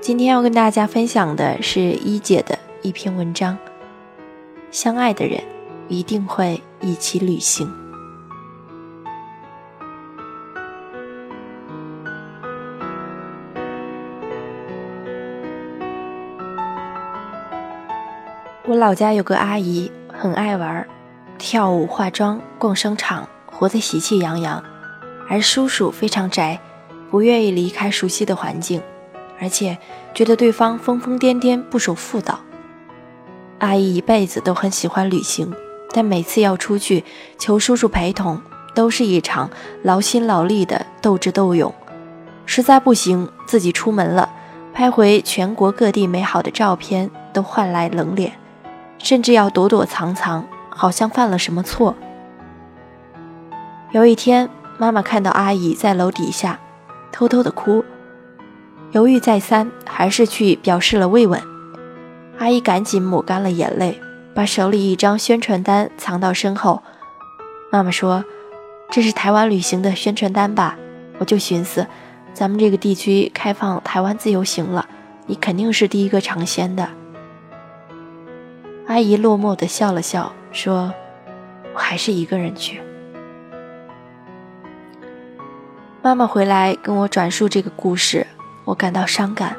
今天要跟大家分享的是一姐的一篇文章。相爱的人一定会一起旅行。我老家有个阿姨，很爱玩，跳舞、化妆、逛商场，活得喜气洋洋。而叔叔非常宅，不愿意离开熟悉的环境。而且觉得对方疯疯癫癫、不守妇道。阿姨一辈子都很喜欢旅行，但每次要出去求叔叔陪同，都是一场劳心劳力的斗智斗勇。实在不行，自己出门了，拍回全国各地美好的照片，都换来冷脸，甚至要躲躲藏藏，好像犯了什么错。有一天，妈妈看到阿姨在楼底下偷偷的哭。犹豫再三，还是去表示了慰问。阿姨赶紧抹干了眼泪，把手里一张宣传单藏到身后。妈妈说：“这是台湾旅行的宣传单吧？”我就寻思，咱们这个地区开放台湾自由行了，你肯定是第一个尝鲜的。阿姨落寞地笑了笑，说：“我还是一个人去。”妈妈回来跟我转述这个故事。我感到伤感，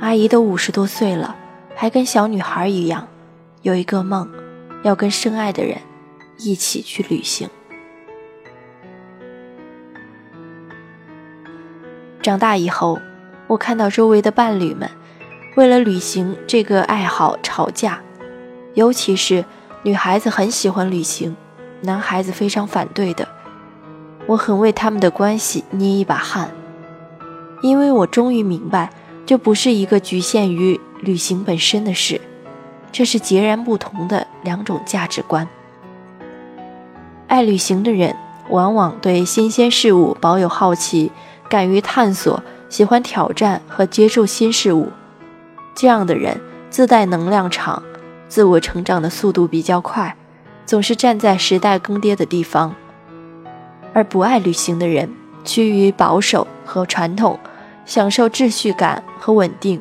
阿姨都五十多岁了，还跟小女孩一样，有一个梦，要跟深爱的人一起去旅行。长大以后，我看到周围的伴侣们为了旅行这个爱好吵架，尤其是女孩子很喜欢旅行，男孩子非常反对的，我很为他们的关系捏一把汗。因为我终于明白，这不是一个局限于旅行本身的事，这是截然不同的两种价值观。爱旅行的人往往对新鲜事物保有好奇，敢于探索，喜欢挑战和接受新事物。这样的人自带能量场，自我成长的速度比较快，总是站在时代更迭的地方。而不爱旅行的人。趋于保守和传统，享受秩序感和稳定。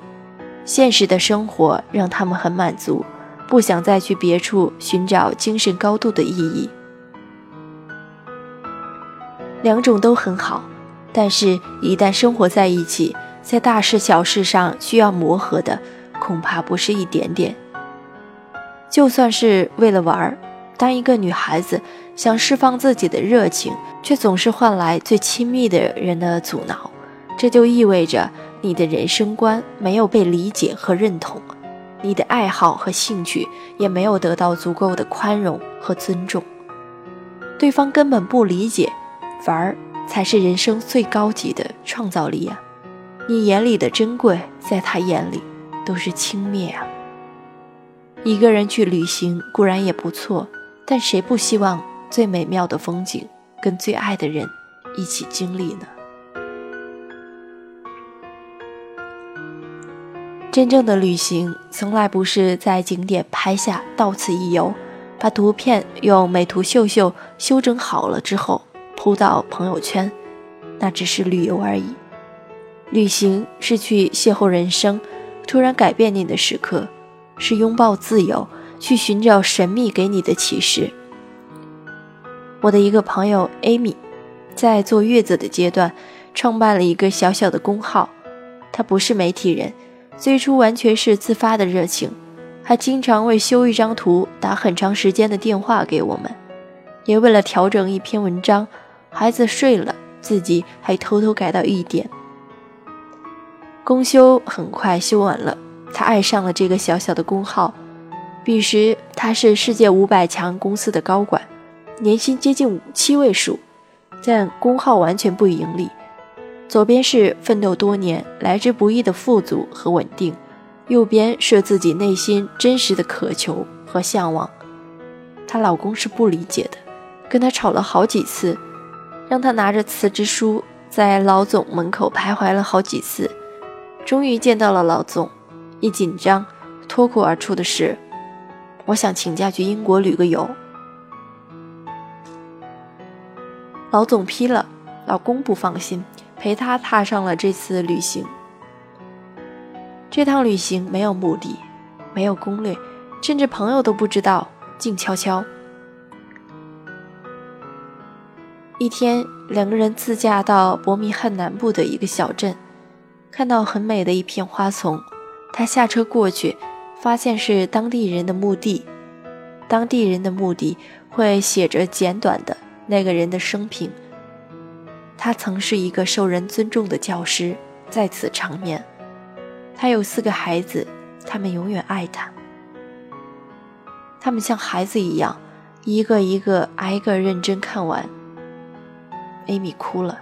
现实的生活让他们很满足，不想再去别处寻找精神高度的意义。两种都很好，但是，一旦生活在一起，在大事小事上需要磨合的，恐怕不是一点点。就算是为了玩儿。当一个女孩子想释放自己的热情，却总是换来最亲密的人的阻挠，这就意味着你的人生观没有被理解和认同，你的爱好和兴趣也没有得到足够的宽容和尊重。对方根本不理解，反而才是人生最高级的创造力啊！你眼里的珍贵，在他眼里都是轻蔑啊！一个人去旅行固然也不错。但谁不希望最美妙的风景跟最爱的人一起经历呢？真正的旅行从来不是在景点拍下到此一游，把图片用美图秀秀修整好了之后铺到朋友圈，那只是旅游而已。旅行是去邂逅人生突然改变你的时刻，是拥抱自由。去寻找神秘给你的启示。我的一个朋友 Amy，在坐月子的阶段，创办了一个小小的公号。她不是媒体人，最初完全是自发的热情，还经常为修一张图打很长时间的电话给我们，也为了调整一篇文章，孩子睡了，自己还偷偷改到一点。公休很快修完了，他爱上了这个小小的公号。彼时，他是世界五百强公司的高管，年薪接近七位数，但工号完全不盈利。左边是奋斗多年来之不易的富足和稳定，右边是自己内心真实的渴求和向往。她老公是不理解的，跟她吵了好几次，让她拿着辞职书在老总门口徘徊了好几次，终于见到了老总。一紧张，脱口而出的是。我想请假去英国旅个游。老总批了，老公不放心，陪他踏上了这次旅行。这趟旅行没有目的，没有攻略，甚至朋友都不知道，静悄悄。一天，两个人自驾到伯明翰南部的一个小镇，看到很美的一片花丛，他下车过去，发现是当地人的墓地。当地人的墓地会写着简短的那个人的生平。他曾是一个受人尊重的教师，在此长眠。他有四个孩子，他们永远爱他。他们像孩子一样，一个一个挨个认真看完。艾米哭了，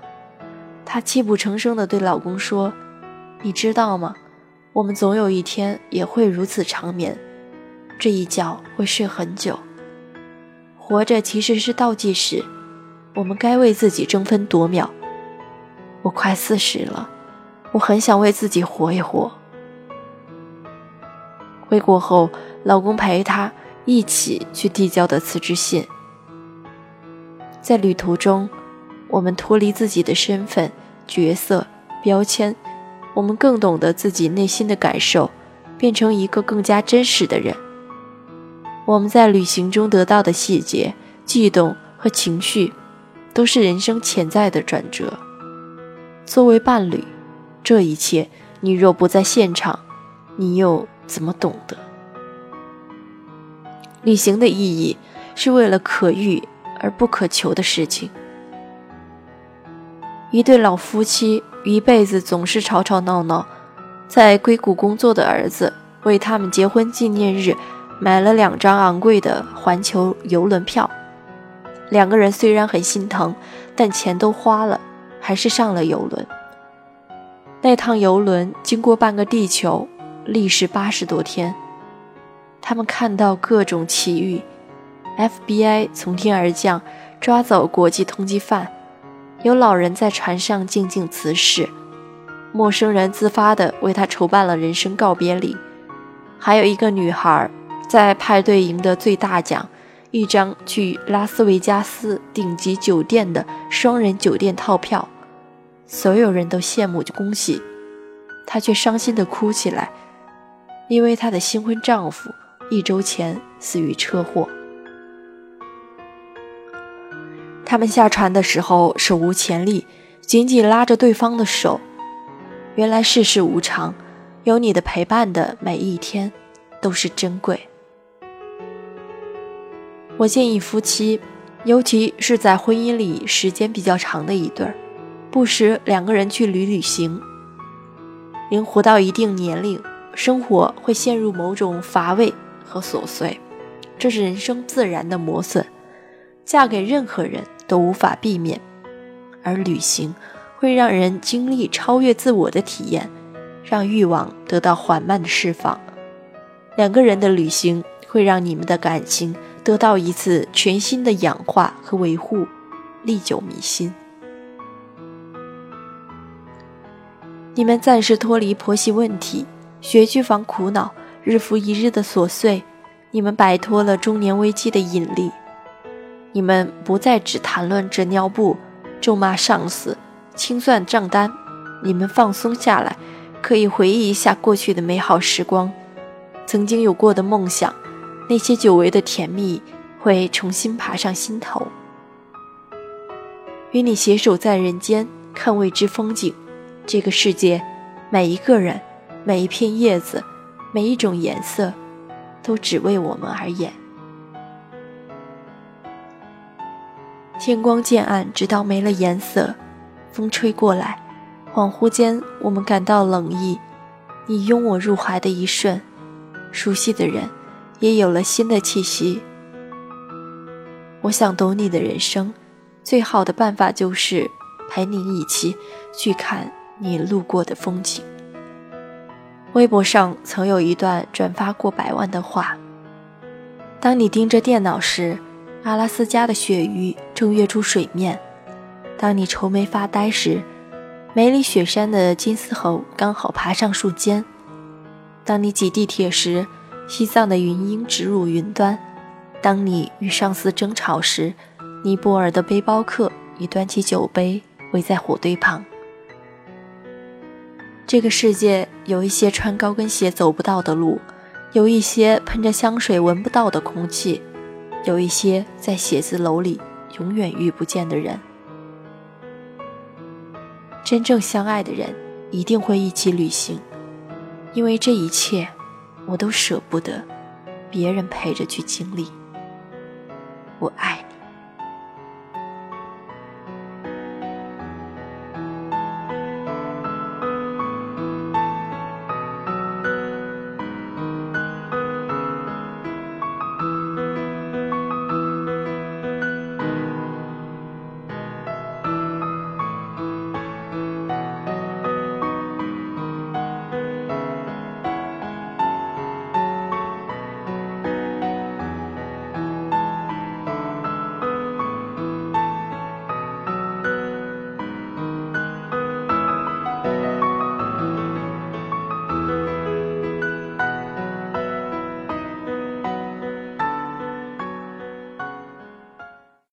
她泣不成声地对老公说：“你知道吗？我们总有一天也会如此长眠，这一觉会睡很久。活着其实是倒计时，我们该为自己争分夺秒。我快四十了，我很想为自己活一活。”回国后，老公陪她一起去递交的辞职信。在旅途中，我们脱离自己的身份、角色、标签，我们更懂得自己内心的感受，变成一个更加真实的人。我们在旅行中得到的细节、悸动和情绪，都是人生潜在的转折。作为伴侣，这一切，你若不在现场，你又？怎么懂得？旅行的意义是为了可遇而不可求的事情。一对老夫妻一辈子总是吵吵闹闹，在硅谷工作的儿子为他们结婚纪念日买了两张昂贵的环球游轮票。两个人虽然很心疼，但钱都花了，还是上了游轮。那趟游轮经过半个地球。历时八十多天，他们看到各种奇遇：FBI 从天而降，抓走国际通缉犯；有老人在船上静静辞世；陌生人自发地为他筹办了人生告别礼；还有一个女孩在派对赢得最大奖——一张去拉斯维加斯顶级酒店的双人酒店套票。所有人都羡慕恭喜，她却伤心地哭起来。因为她的新婚丈夫一周前死于车祸。他们下船的时候手无前力，紧紧拉着对方的手。原来世事无常，有你的陪伴的每一天都是珍贵。我建议夫妻，尤其是在婚姻里时间比较长的一对儿，不时两个人去旅旅行。人活到一定年龄。生活会陷入某种乏味和琐碎，这是人生自然的磨损，嫁给任何人都无法避免。而旅行会让人经历超越自我的体验，让欲望得到缓慢的释放。两个人的旅行会让你们的感情得到一次全新的氧化和维护，历久弥新。你们暂时脱离婆媳问题。学区房苦恼，日复一日的琐碎，你们摆脱了中年危机的引力，你们不再只谈论纸尿布、咒骂上司、清算账单，你们放松下来，可以回忆一下过去的美好时光，曾经有过的梦想，那些久违的甜蜜会重新爬上心头。与你携手在人间，看未知风景，这个世界，每一个人。每一片叶子，每一种颜色，都只为我们而演。天光渐暗，直到没了颜色。风吹过来，恍惚间，我们感到冷意。你拥我入怀的一瞬，熟悉的人也有了新的气息。我想懂你的人生，最好的办法就是陪你一起去看你路过的风景。微博上曾有一段转发过百万的话：当你盯着电脑时，阿拉斯加的鳕鱼正跃出水面；当你愁眉发呆时，梅里雪山的金丝猴刚好爬上树尖；当你挤地铁时，西藏的云鹰直入云端；当你与上司争吵时，尼泊尔的背包客已端起酒杯围在火堆旁。这个世界。有一些穿高跟鞋走不到的路，有一些喷着香水闻不到的空气，有一些在写字楼里永远遇不见的人。真正相爱的人一定会一起旅行，因为这一切，我都舍不得别人陪着去经历。我爱你。